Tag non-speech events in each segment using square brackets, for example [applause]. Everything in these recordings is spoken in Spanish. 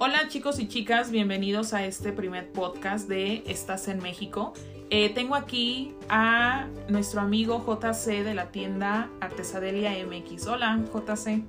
Hola chicos y chicas, bienvenidos a este primer podcast de Estás en México. Eh, tengo aquí a nuestro amigo JC de la tienda Artesadelia MX. Hola JC.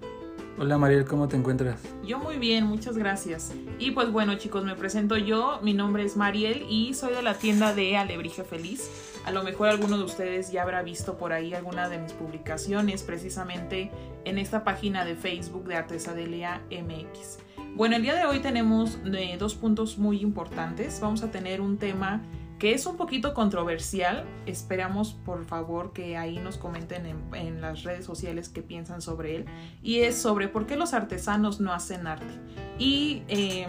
Hola Mariel, ¿cómo te encuentras? Yo muy bien, muchas gracias. Y pues bueno chicos, me presento yo, mi nombre es Mariel y soy de la tienda de Alebrije Feliz. A lo mejor alguno de ustedes ya habrá visto por ahí alguna de mis publicaciones precisamente en esta página de Facebook de Artesadelia MX. Bueno, el día de hoy tenemos eh, dos puntos muy importantes. Vamos a tener un tema que es un poquito controversial. Esperamos por favor que ahí nos comenten en, las redes sociales qué piensan sobre él. Y es sobre por qué los artesanos no hacen arte. Y eh,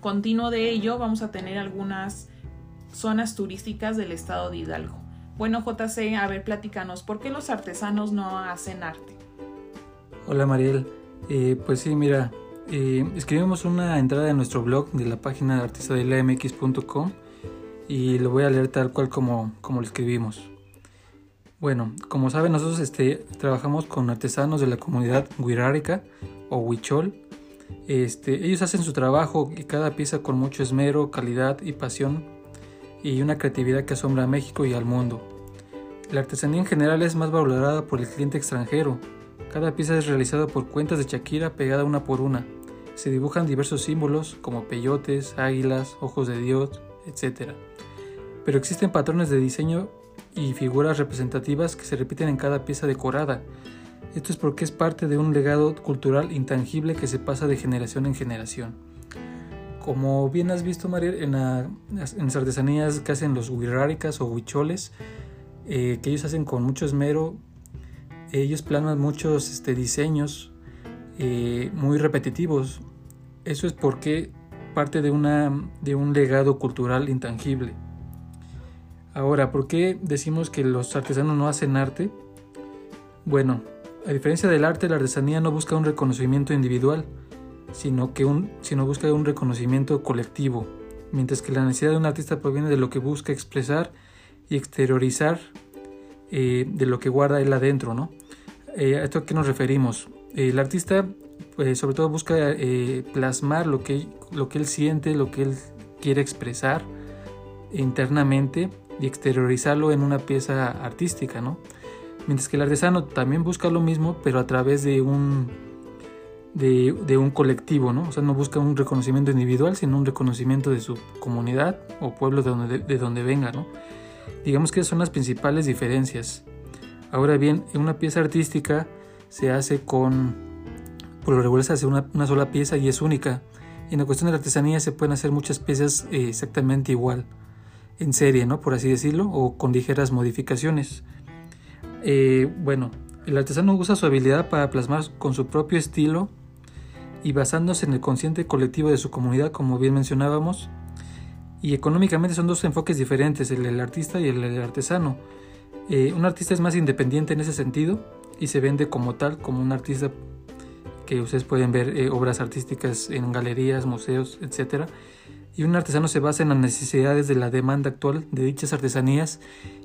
continuo de ello vamos a tener algunas zonas turísticas del estado de Hidalgo. Bueno, JC, a ver, platícanos, ¿por qué los artesanos no hacen arte? Hola Mariel, eh, pues sí, mira, eh, escribimos una entrada en nuestro blog de la página de artesadelamx.com y lo voy a leer tal cual como, como lo escribimos. Bueno, como saben, nosotros este, trabajamos con artesanos de la comunidad Huirárica o Huichol. Este, ellos hacen su trabajo y cada pieza con mucho esmero, calidad y pasión y una creatividad que asombra a México y al mundo. La artesanía en general es más valorada por el cliente extranjero, cada pieza es realizada por cuentas de Shakira pegada una por una. Se dibujan diversos símbolos como peyotes, águilas, ojos de Dios, etc. Pero existen patrones de diseño y figuras representativas que se repiten en cada pieza decorada. Esto es porque es parte de un legado cultural intangible que se pasa de generación en generación. Como bien has visto, María, en, las artesanías que hacen los huiráricas o huicholes, eh, que ellos hacen con mucho esmero, ellos planan muchos este, diseños eh, muy repetitivos. Eso es porque parte de, una, de un legado cultural intangible. Ahora, ¿por qué decimos que los artesanos no hacen arte? Bueno, a diferencia del arte, la artesanía no busca un reconocimiento individual, sino que un, sino busca un reconocimiento colectivo, mientras que la necesidad de un artista proviene de lo que busca expresar y exteriorizar eh, de lo que guarda él adentro, ¿no? Eh, ¿A esto a qué nos referimos? El artista pues, sobre todo busca eh, plasmar lo que, lo que él siente, lo que él quiere expresar internamente y exteriorizarlo en una pieza artística, ¿no? Mientras que el artesano también busca lo mismo, pero a través de un, de, un colectivo, ¿no? O sea, no busca un reconocimiento individual, sino un reconocimiento de su comunidad o pueblo de donde, de donde venga, ¿no? Digamos que son las principales diferencias. Ahora bien, en una pieza artística se hace con, por lo regular se hace una, sola pieza y es única. En la cuestión de la artesanía se pueden hacer muchas piezas eh, exactamente igual, en serie, ¿no? Por así decirlo, o con ligeras modificaciones. Eh, bueno, el artesano usa su habilidad para plasmar con su propio estilo y basándose en el consciente colectivo de su comunidad, como bien mencionábamos. Y económicamente son dos enfoques diferentes, el del artista y el del artesano. Eh, un artista es más independiente en ese sentido y se vende como tal, como un artista que ustedes pueden ver eh, obras artísticas en galerías, museos, etc. Y un artesano se basa en las necesidades de la demanda actual de dichas artesanías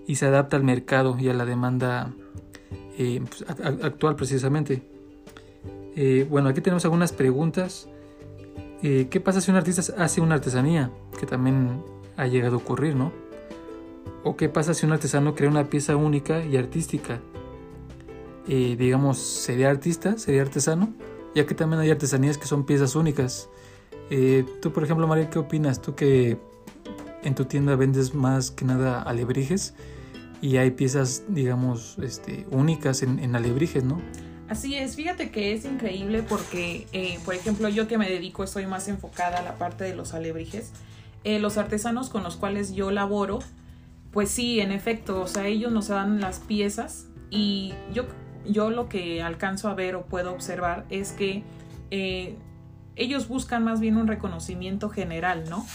y se adapta al mercado y a la demanda eh, pues, actual precisamente. bueno, aquí tenemos algunas preguntas. ¿Qué pasa si un artista hace una artesanía? Que también ha llegado a ocurrir, ¿no? ¿O qué pasa si un artesano crea una pieza única y artística? Eh, digamos, ¿sería artista? ¿Sería artesano? Ya que también hay artesanías que son piezas únicas. Eh, tú, por ejemplo, María, ¿qué opinas? Tú que en tu tienda vendes más que nada alebrijes y hay piezas, digamos, este, únicas en, alebrijes, ¿no? Así es, fíjate que es increíble porque, eh, por ejemplo, yo que me dedico, estoy más enfocada a la parte de los alebrijes. los artesanos con los cuales yo laboro, pues sí, en efecto, o sea, ellos nos dan las piezas y yo, yo lo que alcanzo a ver o puedo observar es que eh, ellos buscan más bien un reconocimiento general, ¿no?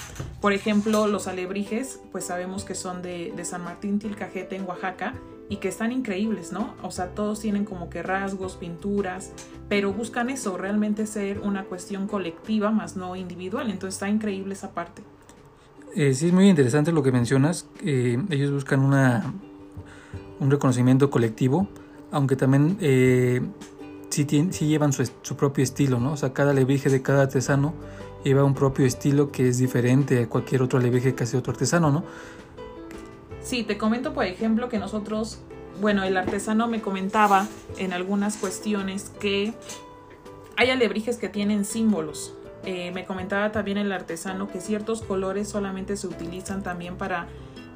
Por ejemplo, los alebrijes, pues sabemos que son de, San Martín Tilcajete en Oaxaca y que están increíbles, ¿no? O sea, todos tienen como que rasgos, pinturas, pero buscan eso, realmente ser una cuestión colectiva más no individual, entonces está increíble esa parte. Eh, sí, es muy interesante lo que mencionas. ellos buscan una, un reconocimiento colectivo, aunque también eh, sí, llevan su, propio estilo, ¿no? O sea, cada alebrije de cada artesano lleva un propio estilo que es diferente a cualquier otro alebrije que hace otro artesano, ¿no? Sí, te comento, por ejemplo, que nosotros, bueno, el artesano me comentaba en algunas cuestiones que hay alebrijes que tienen símbolos. Eh, me comentaba también el artesano que ciertos colores solamente se utilizan también para,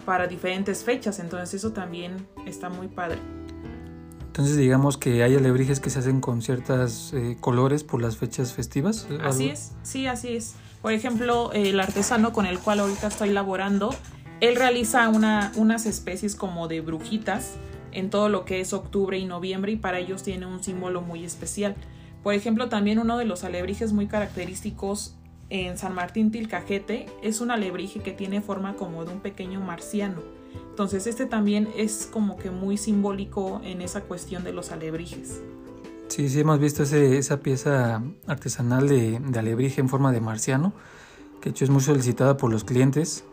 para diferentes fechas, entonces eso también está muy padre. Entonces digamos que hay alebrijes que se hacen con ciertos eh, colores por las fechas festivas. Así es, sí, así es. Por ejemplo, el artesano con el cual ahorita estoy laborando, él realiza una, unas especies como de brujitas en todo lo que es octubre y noviembre y para ellos tiene un símbolo muy especial. Por ejemplo, también uno de los alebrijes muy característicos en San Martín Tilcajete es un alebrije que tiene forma como de un pequeño marciano. Entonces este también es como que muy simbólico en esa cuestión de los alebrijes. Sí, sí, hemos visto esa pieza artesanal de, alebrije en forma de marciano, que de hecho es muy solicitada por los clientes.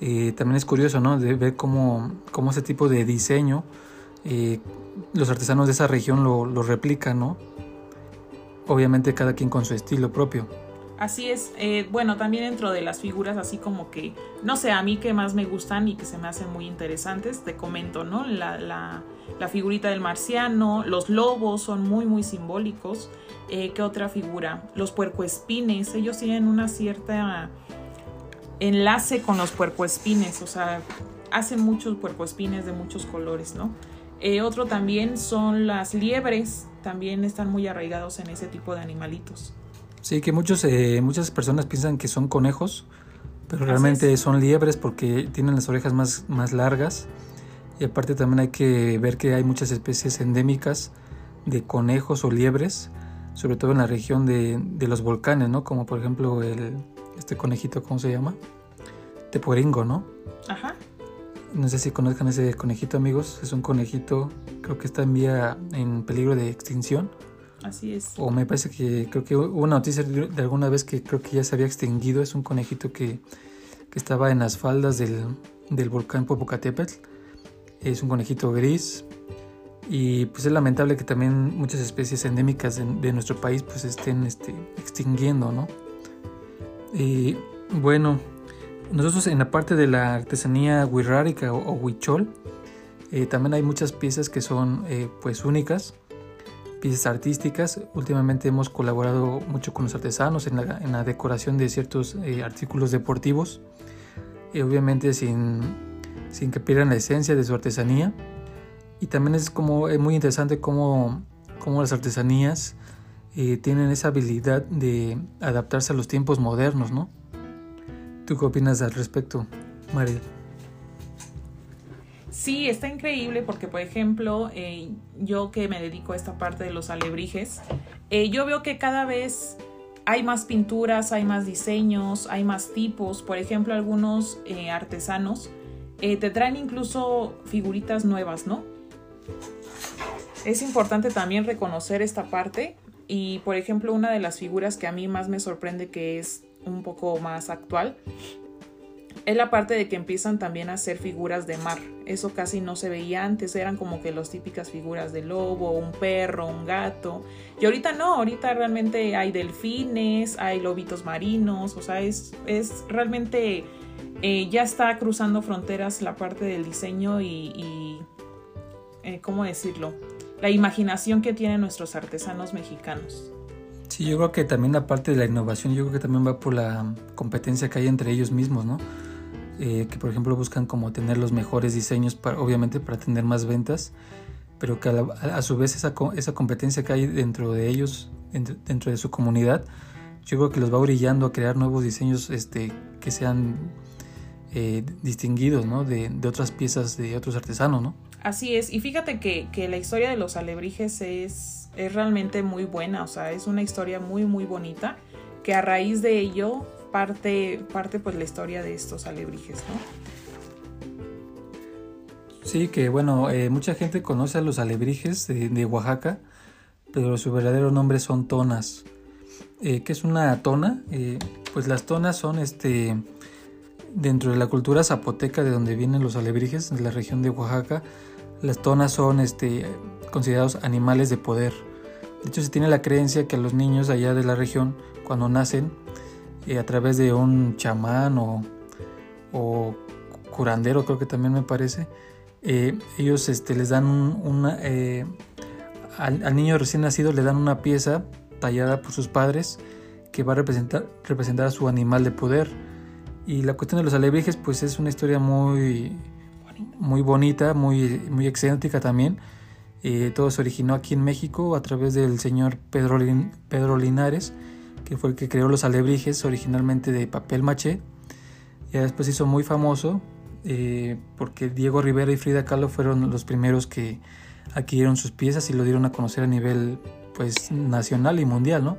Eh, también es curioso, ¿no? De ver cómo, cómo ese tipo de diseño eh, los artesanos de esa región lo, lo replican, ¿no? obviamente cada quien con su estilo propio. Así es, eh, bueno, también dentro de las figuras así como que, no sé, a mí que más me gustan y que se me hacen muy interesantes, te comento, ¿no? La, la, la figurita del marciano, los lobos son muy, muy simbólicos. Eh, ¿Qué otra figura? Los puercoespines, ellos tienen una cierta enlace con los puercoespines, o sea, hacen muchos puercoespines de muchos colores, ¿no? Eh, otro también son las liebres, también están muy arraigados en ese tipo de animalitos. Sí, que muchos, eh, muchas personas piensan que son conejos, pero realmente son liebres porque tienen las orejas más, más largas. Y aparte también hay que ver que hay muchas especies endémicas de conejos o liebres, sobre todo en la región de, de los volcanes, ¿no? Como por ejemplo el, este conejito, ¿cómo se llama? Teporingo, ¿no? Ajá. No sé si conozcan ese conejito, amigos. Es un conejito, creo que está en vía en peligro de extinción. Así es. O me parece que creo que hubo una noticia de alguna vez que creo que ya se había extinguido. Es un conejito que, que estaba en las faldas del, del volcán Popocatépetl. Es un conejito gris. Y pues es lamentable que también muchas especies endémicas de, de nuestro país pues estén este, extinguiendo, ¿no? Y bueno, nosotros en la parte de la artesanía wixárika o, huichol, eh, también hay muchas piezas que son eh, pues únicas, piezas artísticas. Últimamente hemos colaborado mucho con los artesanos en la, decoración de ciertos eh, artículos deportivos, obviamente sin, sin que pierdan la esencia de su artesanía. Y también es como muy interesante cómo, cómo las artesanías tienen esa habilidad de adaptarse a los tiempos modernos, ¿no? ¿Tú qué opinas al respecto, María? Sí, está increíble porque, por ejemplo, eh, yo que me dedico a esta parte de los alebrijes, eh, yo veo que cada vez hay más pinturas, hay más diseños, hay más tipos. Por ejemplo, algunos eh, artesanos te traen incluso figuritas nuevas, ¿no? Es importante también reconocer esta parte y, por ejemplo, una de las figuras que a mí más me sorprende que es un poco más actual, es la parte de que empiezan también a hacer figuras de mar. Eso casi no se veía antes, eran como que las típicas figuras de lobo, un perro, un gato. Y ahorita no, ahorita realmente hay delfines, hay lobitos marinos, o sea, es, es realmente eh, ya está cruzando fronteras la parte del diseño y, eh, ¿cómo decirlo? La imaginación que tienen nuestros artesanos mexicanos. Sí, yo creo que también la parte de la innovación, yo creo que también va por la competencia que hay entre ellos mismos, ¿no? Eh, que por ejemplo buscan como tener los mejores diseños, para, obviamente para tener más ventas, pero que a, su vez esa, esa, competencia que hay dentro de ellos, dentro, de su comunidad, yo creo que los va brillando a crear nuevos diseños este, que sean eh, distinguidos ¿no? de, de, otras piezas de otros artesanos, ¿no? Así es, y fíjate que, que la historia de los alebrijes es es realmente muy buena, o sea, es una historia muy muy bonita que a raíz de ello parte, parte pues la historia de estos alebrijes, ¿no? Sí, que bueno, eh, mucha gente conoce a los alebrijes de, Oaxaca, pero su verdadero nombre son tonas. Eh, ¿Qué es una tona? Eh, pues las tonas son este dentro de la cultura zapoteca de donde vienen los alebrijes, de la región de Oaxaca, las tonas son este, considerados animales de poder. De hecho, se tiene la creencia que los niños allá de la región, cuando nacen, eh, a través de un chamán o, o, curandero, creo que también me parece, eh, ellos este, les dan una... Eh, al, niño recién nacido le dan una pieza tallada por sus padres que va a representar, representar a su animal de poder. Y la cuestión de los alebrijes, pues es una historia muy, muy bonita, muy, muy excéntrica también. Eh, todo se originó aquí en México a través del señor Pedro, Pedro Linares, que fue el que creó los alebrijes originalmente de papel maché. Ya después hizo muy famoso eh, porque Diego Rivera y Frida Kahlo fueron los primeros que adquirieron sus piezas y lo dieron a conocer a nivel pues nacional y mundial, ¿no?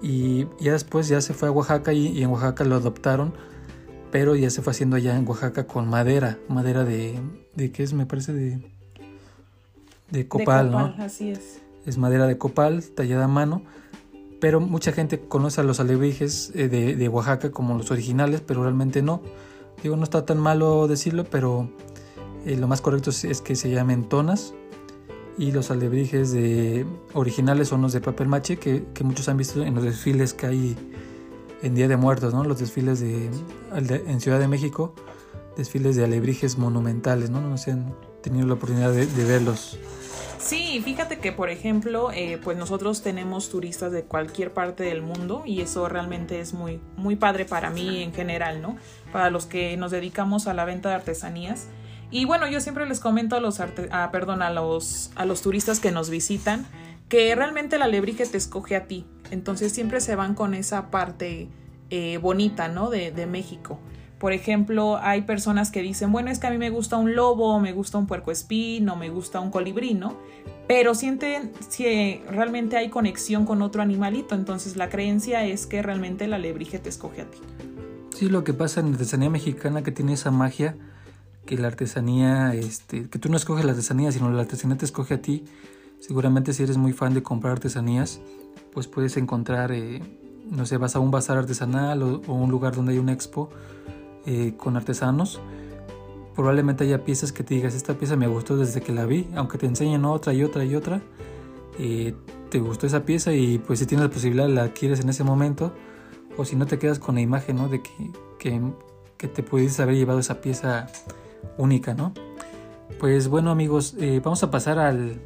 Y ya después ya se fue a Oaxaca y, en Oaxaca lo adoptaron, pero ya se fue haciendo allá en Oaxaca con madera, madera de, de ¿qué es? Me parece de, de copal, ¿no? Así es. Es madera de copal tallada a mano, pero mucha gente conoce a los alebrijes eh, de, Oaxaca como los originales, pero realmente no. Digo, no está tan malo decirlo, pero eh, lo más correcto es, que se llamen tonas y los alebrijes originales son los de papel maché que, muchos han visto en los desfiles que hay en Día de Muertos, ¿no? Los desfiles de, en Ciudad de México, desfiles de alebrijes monumentales, ¿no? No sé han tenido la oportunidad de, verlos. Sí, fíjate que por ejemplo, eh, pues nosotros tenemos turistas de cualquier parte del mundo y eso realmente es muy, muy padre para mí en general, ¿no? Para los que nos dedicamos a la venta de artesanías y bueno, yo siempre les comento a los, ah, perdón, a los, a los turistas que nos visitan que realmente la alebrije te escoge a ti. Entonces siempre se van con esa parte eh, bonita, ¿no? De, de, México. Por ejemplo, hay personas que dicen, bueno, es que a mí me gusta un lobo, me gusta un puerco espín, o me gusta un colibrí, ¿no? Pero sienten si realmente hay conexión con otro animalito. Entonces la creencia es que realmente la alebrije te escoge a ti. Sí, lo que pasa en la artesanía mexicana que tiene esa magia que la artesanía, este, que tú no escoges la artesanía, sino la artesanía te escoge a ti. Seguramente si eres muy fan de comprar artesanías, pues puedes encontrar, eh, no sé, vas a un bazar artesanal o, un lugar donde hay un expo eh, con artesanos. Probablemente haya piezas que te digas, esta pieza me gustó desde que la vi, aunque te enseñen otra y otra y otra. Eh, te gustó esa pieza y pues si tienes la posibilidad la adquieres en ese momento o si no te quedas con la imagen ¿no? de que, que, te pudiste haber llevado esa pieza única, ¿no? Pues bueno amigos, eh, vamos a pasar al,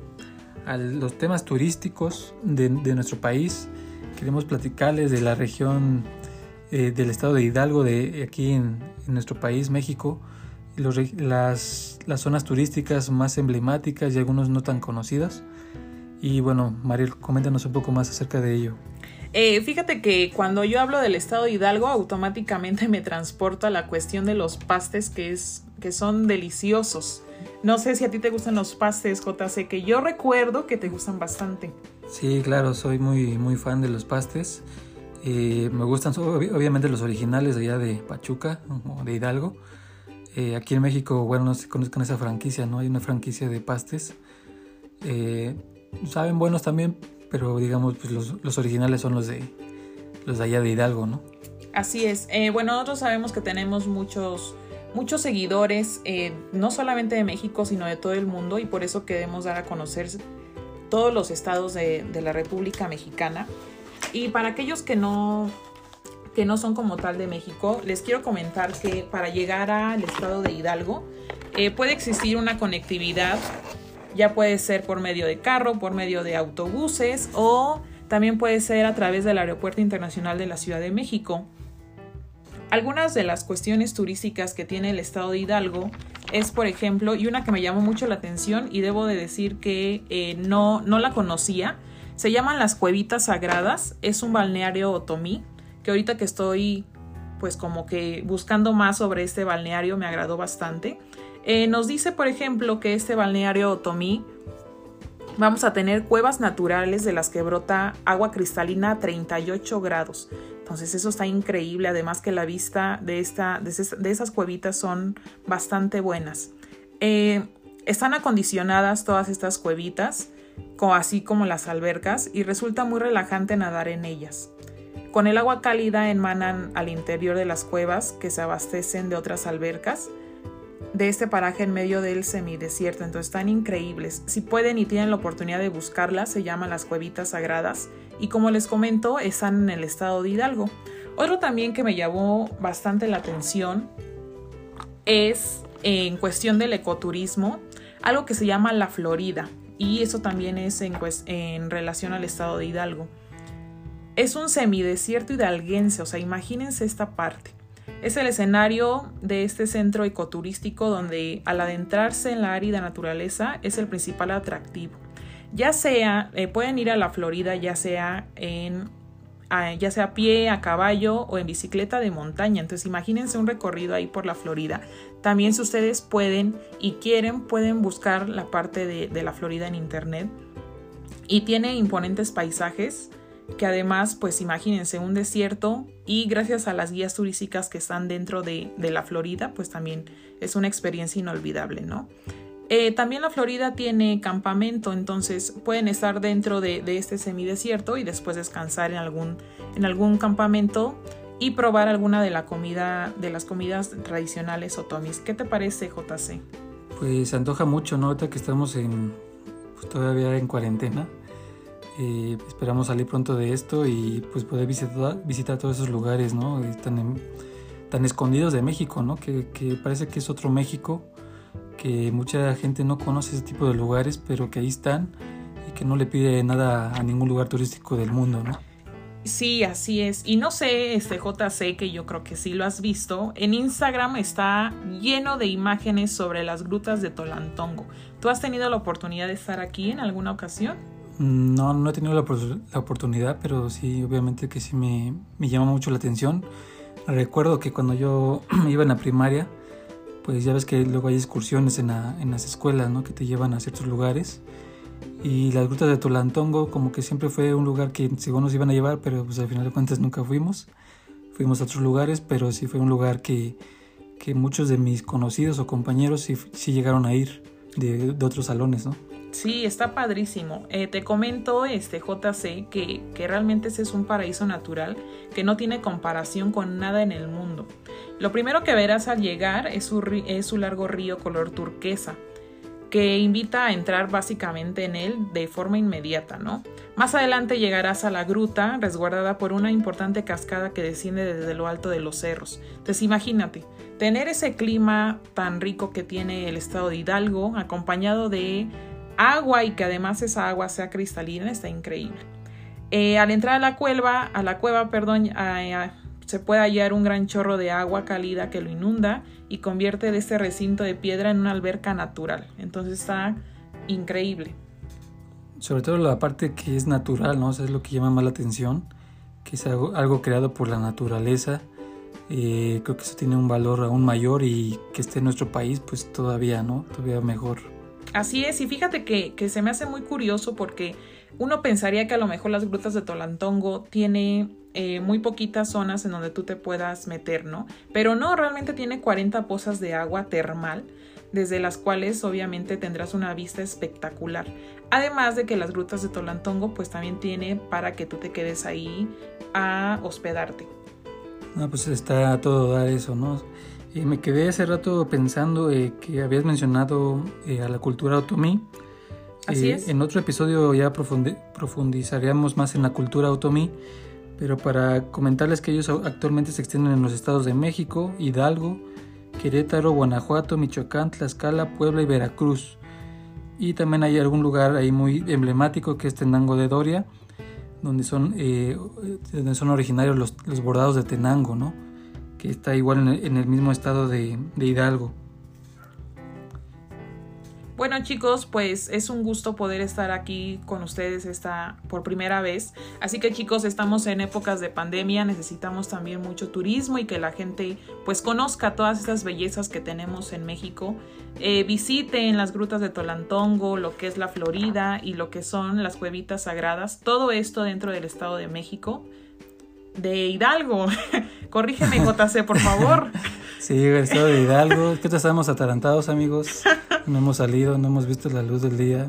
a los temas turísticos de, nuestro país. Queremos platicarles de la región eh, del estado de Hidalgo, de aquí en, nuestro país, México, las, las zonas turísticas más emblemáticas y algunos no tan conocidas. Y bueno, Mariel, coméntanos un poco más acerca de ello. Eh, fíjate que cuando yo hablo del estado de Hidalgo, automáticamente me transporta a la cuestión de los pastes, que, es, que son deliciosos. No sé si a ti te gustan los pastes, JC, que yo recuerdo que te gustan bastante. Sí, claro, soy muy, muy fan de los pastes. Eh, me gustan obviamente los originales de allá de Pachuca o de Hidalgo. Eh, aquí en México, bueno, no se conozcan esa franquicia, ¿no? Hay una franquicia de pastes. saben buenos también, pero digamos, pues los, originales son los de los de allá de Hidalgo, ¿no? Así es. Eh, bueno, nosotros sabemos que tenemos muchos, muchos seguidores, eh, no solamente de México, sino de todo el mundo, y por eso queremos dar a conocer todos los estados de, la República Mexicana. Y para aquellos que no, que no son como tal de México, les quiero comentar que para llegar al estado de Hidalgo eh, puede existir una conectividad ya puede ser por medio de carro, por medio de autobuses o también puede ser a través del Aeropuerto Internacional de la Ciudad de México. Algunas de las cuestiones turísticas que tiene el estado de Hidalgo es, por ejemplo, y una que me llamó mucho la atención y debo de decir que eh, no, no la conocía, se llaman las Cuevitas Sagradas, es un balneario otomí, que ahorita que estoy pues como que buscando más sobre este balneario me agradó bastante. Eh, nos dice, por ejemplo, que este balneario Otomí vamos a tener cuevas naturales de las que brota agua cristalina a 38 grados. Entonces eso está increíble, además que la vista de, esta, de, esas cuevitas son bastante buenas. Eh, están acondicionadas todas estas cuevitas, así como las albercas, y resulta muy relajante nadar en ellas. Con el agua cálida emanan al interior de las cuevas que se abastecen de otras albercas de este paraje en medio del semidesierto. Entonces están increíbles. Si pueden y tienen la oportunidad de buscarlas, se llaman las cuevitas sagradas. Y como les comento, están en el estado de Hidalgo. Otro también que me llamó bastante la atención es en cuestión del ecoturismo, algo que se llama la Florida. Y eso también es en, relación al estado de Hidalgo. Es un semidesierto hidalguense, o sea, imagínense esta parte. Es el escenario de este centro ecoturístico donde al adentrarse en la árida naturaleza es el principal atractivo. Ya sea, eh, pueden ir a la Florida, ya sea en ya sea a pie, a caballo o en bicicleta de montaña. Entonces imagínense un recorrido ahí por la Florida. También si ustedes pueden y quieren, pueden buscar la parte de, la Florida en internet. Y tiene imponentes paisajes que además, pues imagínense un desierto y gracias a las guías turísticas que están dentro de, la Florida, pues también es una experiencia inolvidable, ¿no? Eh, también la Florida tiene campamento, entonces pueden estar dentro de, este semidesierto y después descansar en algún, en algún campamento y probar alguna de la comida, de las comidas tradicionales otomis. ¿Qué te parece, JC? Pues se antoja mucho, ¿no? Ahorita que estamos en pues, todavía en cuarentena eh, esperamos salir pronto de esto y pues poder visitar, visitar todos esos lugares, ¿no? Tan, tan escondidos de México, ¿no? Que, parece que es otro México, que mucha gente no conoce ese tipo de lugares, pero que ahí están y que no le pide nada a ningún lugar turístico del mundo, ¿no? Sí, así es. Y no sé, este JC, que yo creo que sí lo has visto, en Instagram está lleno de imágenes sobre las grutas de Tolantongo. ¿Tú has tenido la oportunidad de estar aquí en alguna ocasión? No, no he tenido la, oportunidad, pero sí, obviamente que sí me, me, llama mucho la atención. Recuerdo que cuando yo [clears throat] iba en la primaria, pues ya ves que luego hay excursiones en, las escuelas, ¿no? Que te llevan a ciertos lugares. Y las grutas de Tolantongo como que siempre fue un lugar que según nos iban a llevar, pero pues al final de cuentas nunca fuimos. Fuimos a otros lugares, pero sí fue un lugar que, que muchos de mis conocidos o compañeros sí, sí llegaron a ir de, de otros salones, ¿no? Sí, está padrísimo. Eh, te comento, este JC, que, que realmente ese es un paraíso natural que no tiene comparación con nada en el mundo. Lo primero que verás al llegar es su, es su largo río color turquesa, que invita a entrar básicamente en él de forma inmediata, ¿no? Más adelante llegarás a la gruta, resguardada por una importante cascada que desciende desde lo alto de los cerros. Entonces imagínate, tener ese clima tan rico que tiene el estado de Hidalgo, acompañado de agua y que además esa agua sea cristalina está increíble. Eh, al entrar a la cueva, a la cueva, perdón, se puede hallar un gran chorro de agua cálida que lo inunda y convierte de este recinto de piedra en una alberca natural. Entonces está increíble. Sobre todo la parte que es natural, ¿no? es lo que llama más la atención, que es algo, creado por la naturaleza. Eh, creo que eso tiene un valor aún mayor y que esté en nuestro país, pues todavía, ¿no? Todavía mejor. Así es, y fíjate que, se me hace muy curioso porque uno pensaría que a lo mejor las grutas de Tolantongo tiene eh, muy poquitas zonas en donde tú te puedas meter, ¿no? Pero no, realmente tiene 40 pozas de agua termal, desde las cuales obviamente tendrás una vista espectacular. Además de que las grutas de Tolantongo pues también tiene para que tú te quedes ahí a hospedarte. Ah, pues está todo dar eso, ¿no? Me quedé hace rato pensando eh, que habías mencionado eh, a la cultura otomí. Así eh, es. En otro episodio ya profundizaríamos más en la cultura otomí, pero para comentarles que ellos actualmente se extienden en los estados de México, Hidalgo, Querétaro, Guanajuato, Michoacán, Tlaxcala, Puebla y Veracruz. Y también hay algún lugar ahí muy emblemático que es Tenango de Doria, donde son, donde son originarios los, los bordados de Tenango, ¿no? Que está igual en el, mismo estado de, Hidalgo. Bueno chicos, pues es un gusto poder estar aquí con ustedes esta por primera vez. Así que chicos, estamos en épocas de pandemia, necesitamos también mucho turismo y que la gente pues conozca todas estas bellezas que tenemos en México. Eh, visiten las grutas de Tolantongo, lo que es la Florida y lo que son las cuevitas sagradas. Todo esto dentro del Estado de México de Hidalgo. [laughs] Corrígeme, JC, por favor. [laughs] Sí, el estado de Hidalgo. ¿Qué te estamos atarantados, amigos? No hemos salido, no hemos visto la luz del día.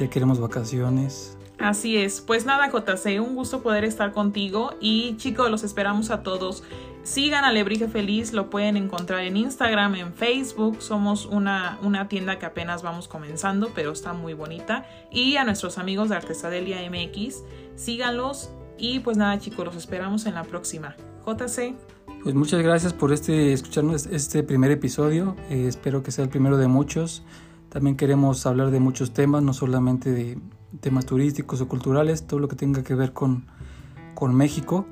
Ya queremos vacaciones. Así es. Pues nada, JC, un gusto poder estar contigo. Y chicos, los esperamos a todos. Sigan a Lebrige Feliz, lo pueden encontrar en Instagram, en Facebook. Somos una, una tienda que apenas vamos comenzando, pero está muy bonita. Y a nuestros amigos de Artesadelia MX, síganlos. Y pues nada, chicos, los esperamos en la próxima. JC. Pues muchas gracias por este escucharnos este primer episodio. Eh, espero que sea el primero de muchos. También queremos hablar de muchos temas, no solamente de temas turísticos o culturales, todo lo que tenga que ver con, con México.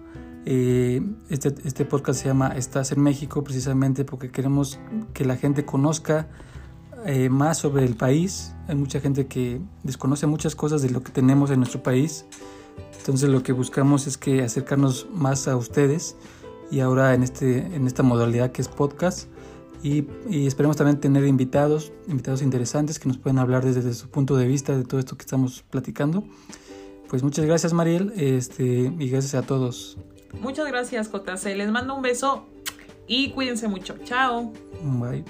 Eh, este, este podcast se llama Estás en México precisamente porque queremos que la gente conozca eh, más sobre el país. Hay mucha gente que desconoce muchas cosas de lo que tenemos en nuestro país. Entonces lo que buscamos es que acercarnos más a ustedes y ahora en, este, en esta modalidad que es podcast. Y, y, esperemos también tener invitados, invitados interesantes que nos pueden hablar desde, su punto de vista de todo esto que estamos platicando. Pues muchas gracias Mariel este, y gracias a todos. Muchas gracias JC, les mando un beso y cuídense mucho. Chao. Bye.